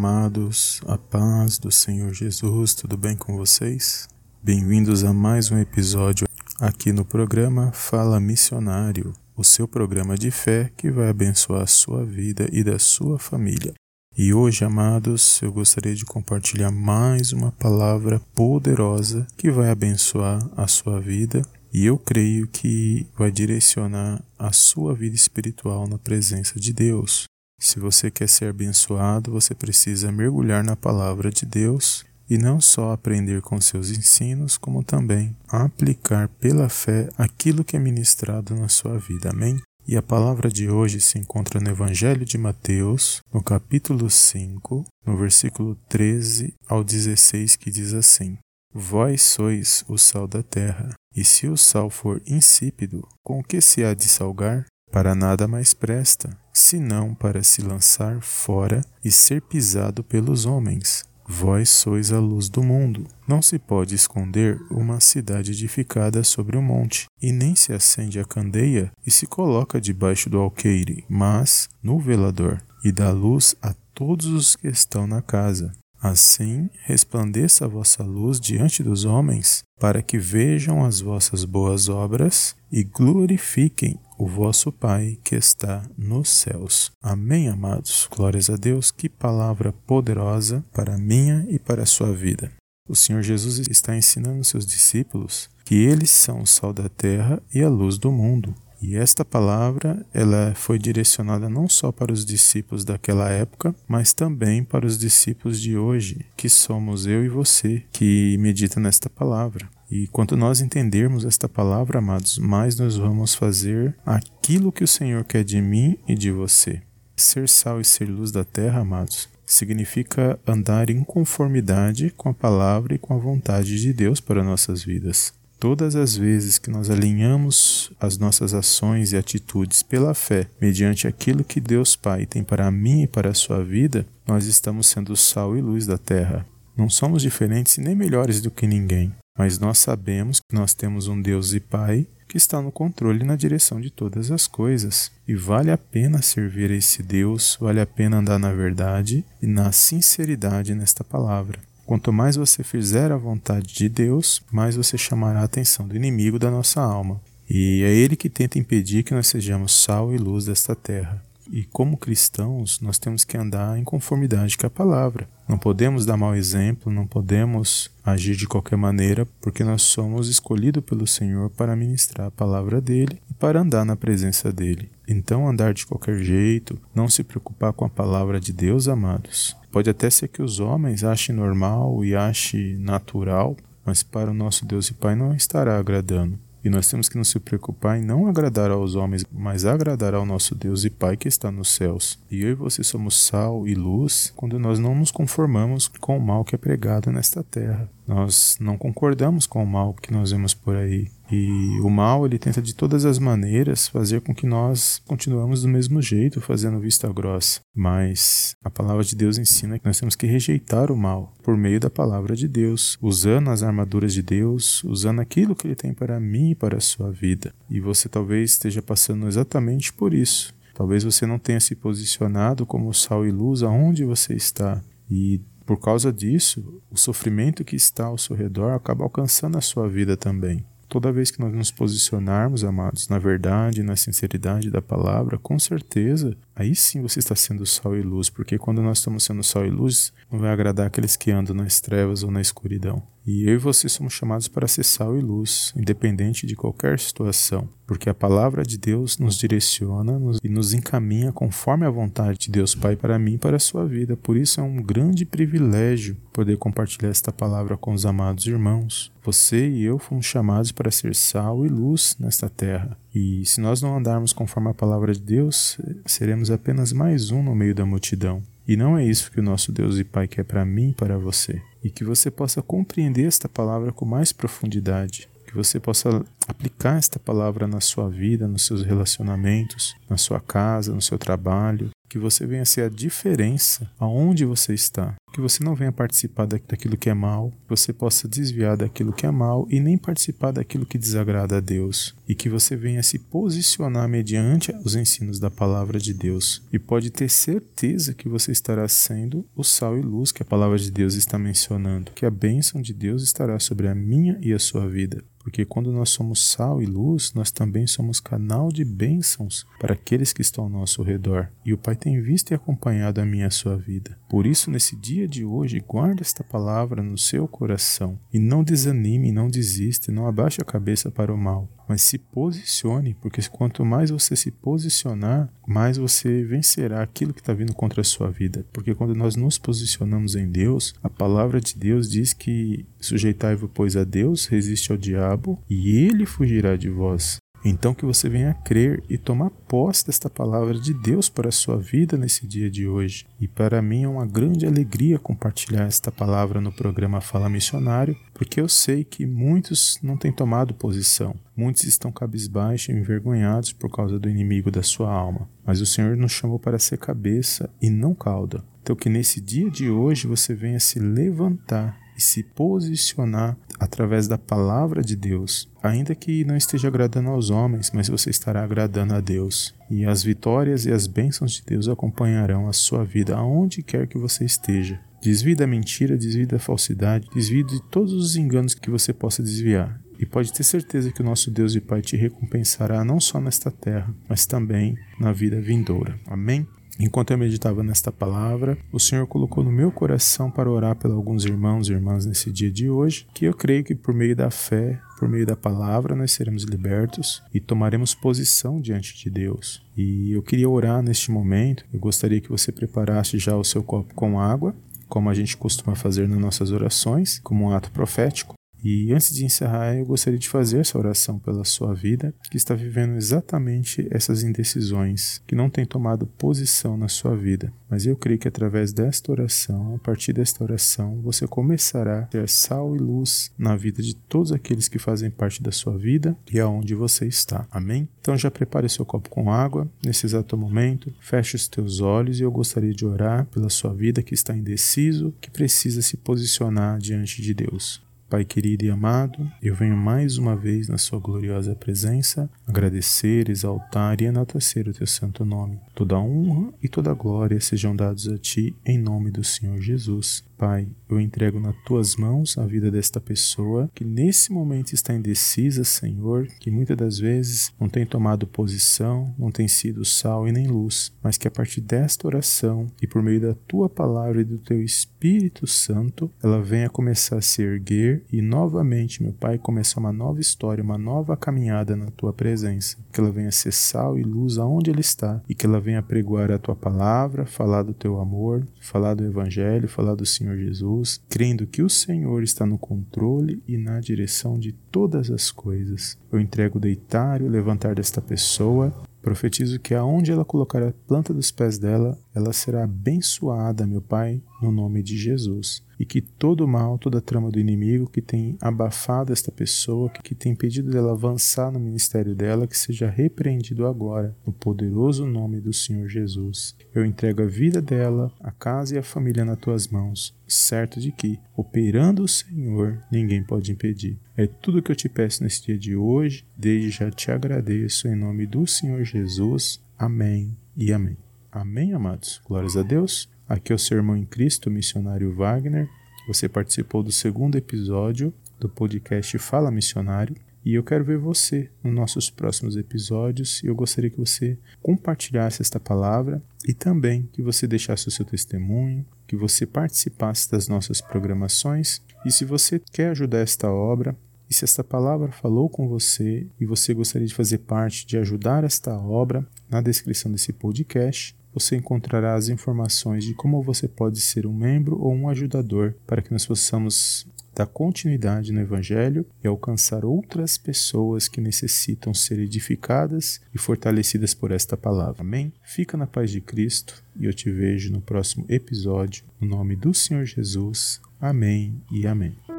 amados, a paz do Senhor Jesus, tudo bem com vocês? Bem-vindos a mais um episódio aqui no programa Fala Missionário, o seu programa de fé que vai abençoar a sua vida e da sua família. E hoje, amados, eu gostaria de compartilhar mais uma palavra poderosa que vai abençoar a sua vida e eu creio que vai direcionar a sua vida espiritual na presença de Deus. Se você quer ser abençoado, você precisa mergulhar na palavra de Deus e não só aprender com seus ensinos, como também aplicar pela fé aquilo que é ministrado na sua vida. Amém? E a palavra de hoje se encontra no Evangelho de Mateus, no capítulo 5, no versículo 13 ao 16, que diz assim: Vós sois o sal da terra, e se o sal for insípido, com o que se há de salgar? Para nada mais presta, senão para se lançar fora e ser pisado pelos homens. Vós sois a luz do mundo. Não se pode esconder uma cidade edificada sobre um monte, e nem se acende a candeia e se coloca debaixo do alqueire, mas no velador, e dá luz a todos os que estão na casa. Assim resplandeça a vossa luz diante dos homens, para que vejam as vossas boas obras e glorifiquem o vosso Pai que está nos céus. Amém, amados. Glórias a Deus. Que palavra poderosa para a minha e para a sua vida. O Senhor Jesus está ensinando seus discípulos que eles são o sal da terra e a luz do mundo. E esta palavra, ela foi direcionada não só para os discípulos daquela época, mas também para os discípulos de hoje, que somos eu e você, que medita nesta palavra. E quanto nós entendermos esta palavra, amados, mais nós vamos fazer aquilo que o Senhor quer de mim e de você. Ser sal e ser luz da terra, amados, significa andar em conformidade com a palavra e com a vontade de Deus para nossas vidas. Todas as vezes que nós alinhamos as nossas ações e atitudes pela fé, mediante aquilo que Deus Pai tem para mim e para a sua vida, nós estamos sendo sal e luz da terra. Não somos diferentes nem melhores do que ninguém, mas nós sabemos que nós temos um Deus e Pai que está no controle e na direção de todas as coisas. E vale a pena servir a esse Deus, vale a pena andar na verdade e na sinceridade nesta palavra. Quanto mais você fizer a vontade de Deus, mais você chamará a atenção do inimigo da nossa alma. E é ele que tenta impedir que nós sejamos sal e luz desta terra. E como cristãos, nós temos que andar em conformidade com a palavra. Não podemos dar mau exemplo, não podemos agir de qualquer maneira, porque nós somos escolhidos pelo Senhor para ministrar a palavra dele e para andar na presença dele. Então, andar de qualquer jeito, não se preocupar com a palavra de Deus, amados. Pode até ser que os homens achem normal e achem natural, mas para o nosso Deus e Pai não estará agradando. E nós temos que nos preocupar em não agradar aos homens, mas agradar ao nosso Deus e Pai que está nos céus. E eu e você somos sal e luz quando nós não nos conformamos com o mal que é pregado nesta terra. Nós não concordamos com o mal que nós vemos por aí. E o mal, ele tenta de todas as maneiras fazer com que nós continuemos do mesmo jeito, fazendo vista grossa. Mas a palavra de Deus ensina que nós temos que rejeitar o mal por meio da palavra de Deus, usando as armaduras de Deus, usando aquilo que ele tem para mim e para a sua vida. E você talvez esteja passando exatamente por isso. Talvez você não tenha se posicionado como sal e luz aonde você está. E por causa disso, o sofrimento que está ao seu redor acaba alcançando a sua vida também. Toda vez que nós nos posicionarmos, amados, na verdade, na sinceridade da palavra, com certeza, aí sim você está sendo sal e luz, porque quando nós estamos sendo sal e luz, não vai agradar aqueles que andam nas trevas ou na escuridão. E eu e você somos chamados para ser sal e luz, independente de qualquer situação, porque a palavra de Deus nos direciona e nos encaminha conforme a vontade de Deus Pai para mim e para a sua vida. Por isso é um grande privilégio poder compartilhar esta palavra com os amados irmãos. Você e eu fomos chamados para ser sal e luz nesta terra. E se nós não andarmos conforme a palavra de Deus, seremos apenas mais um no meio da multidão. E não é isso que o nosso Deus e Pai quer para mim e para você. E que você possa compreender esta palavra com mais profundidade. Que você possa aplicar esta palavra na sua vida, nos seus relacionamentos, na sua casa, no seu trabalho. Que você venha ser a diferença aonde você está. Que você não venha participar daquilo que é mal, que você possa desviar daquilo que é mal e nem participar daquilo que desagrada a Deus, e que você venha se posicionar mediante os ensinos da palavra de Deus. E pode ter certeza que você estará sendo o sal e luz que a palavra de Deus está mencionando, que a bênção de Deus estará sobre a minha e a sua vida. Porque quando nós somos sal e luz, nós também somos canal de bênçãos para aqueles que estão ao nosso redor. E o Pai tem visto e acompanhado a minha e a sua vida. Por isso, nesse dia de hoje, guarde esta palavra no seu coração e não desanime, não desista, não abaixe a cabeça para o mal mas se posicione, porque quanto mais você se posicionar, mais você vencerá aquilo que está vindo contra a sua vida. Porque quando nós nos posicionamos em Deus, a palavra de Deus diz que sujeitai-vos, pois, a Deus, resiste ao diabo, e ele fugirá de vós. Então que você venha crer e tomar posse desta palavra de Deus para a sua vida nesse dia de hoje. E para mim é uma grande alegria compartilhar esta palavra no programa Fala Missionário, porque eu sei que muitos não têm tomado posição. Muitos estão cabisbaixos e envergonhados por causa do inimigo da sua alma. Mas o Senhor nos chamou para ser cabeça e não cauda. Então que nesse dia de hoje você venha se levantar e se posicionar através da palavra de Deus, ainda que não esteja agradando aos homens, mas você estará agradando a Deus. E as vitórias e as bênçãos de Deus acompanharão a sua vida aonde quer que você esteja. Desvie da mentira, desvie da falsidade, desvie de todos os enganos que você possa desviar. E pode ter certeza que o nosso Deus e Pai te recompensará não só nesta terra, mas também na vida vindoura. Amém? Enquanto eu meditava nesta palavra, o Senhor colocou no meu coração para orar por alguns irmãos e irmãs nesse dia de hoje, que eu creio que por meio da fé, por meio da palavra, nós seremos libertos e tomaremos posição diante de Deus. E eu queria orar neste momento, eu gostaria que você preparasse já o seu copo com água, como a gente costuma fazer nas nossas orações, como um ato profético. E antes de encerrar, eu gostaria de fazer essa oração pela sua vida, que está vivendo exatamente essas indecisões, que não tem tomado posição na sua vida. Mas eu creio que através desta oração, a partir desta oração, você começará a ter sal e luz na vida de todos aqueles que fazem parte da sua vida e aonde você está. Amém? Então já prepare seu copo com água nesse exato momento, feche os teus olhos e eu gostaria de orar pela sua vida que está indeciso, que precisa se posicionar diante de Deus. Pai querido e amado, eu venho mais uma vez na Sua gloriosa presença agradecer, exaltar e enaltecer o Teu santo nome. Toda honra e toda glória sejam dados a Ti em nome do Senhor Jesus. Pai, eu entrego nas tuas mãos a vida desta pessoa que nesse momento está indecisa, Senhor, que muitas das vezes não tem tomado posição, não tem sido sal e nem luz, mas que a partir desta oração e por meio da tua palavra e do teu Espírito Santo, ela venha começar a se erguer e novamente, meu Pai, começar uma nova história, uma nova caminhada na tua presença. Que ela venha ser sal e luz aonde ela está e que ela venha pregoar a tua palavra, falar do teu amor, falar do Evangelho, falar do Senhor Senhor Jesus, crendo que o Senhor está no controle e na direção de todas as coisas. Eu entrego o deitar e o levantar desta pessoa. Profetizo que aonde ela colocar a planta dos pés dela, ela será abençoada, meu Pai, no nome de Jesus e que todo mal, toda trama do inimigo que tem abafado esta pessoa, que tem impedido dela avançar no ministério dela, que seja repreendido agora, no poderoso nome do Senhor Jesus. Eu entrego a vida dela, a casa e a família nas tuas mãos, certo de que, operando o Senhor, ninguém pode impedir. É tudo que eu te peço nesse dia de hoje, desde já te agradeço em nome do Senhor Jesus. Amém e amém. Amém, amados. Glórias a Deus. Aqui é o seu irmão em Cristo, missionário Wagner. Você participou do segundo episódio do podcast Fala Missionário. E eu quero ver você nos nossos próximos episódios. E eu gostaria que você compartilhasse esta palavra e também que você deixasse o seu testemunho, que você participasse das nossas programações. E se você quer ajudar esta obra, e se esta palavra falou com você e você gostaria de fazer parte de ajudar esta obra, na descrição desse podcast você encontrará as informações de como você pode ser um membro ou um ajudador para que nós possamos dar continuidade no Evangelho e alcançar outras pessoas que necessitam ser edificadas e fortalecidas por esta palavra. Amém? Fica na paz de Cristo e eu te vejo no próximo episódio. No nome do Senhor Jesus. Amém e amém.